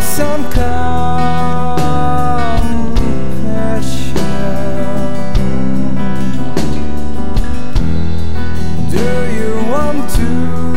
some compassion. Do you want to?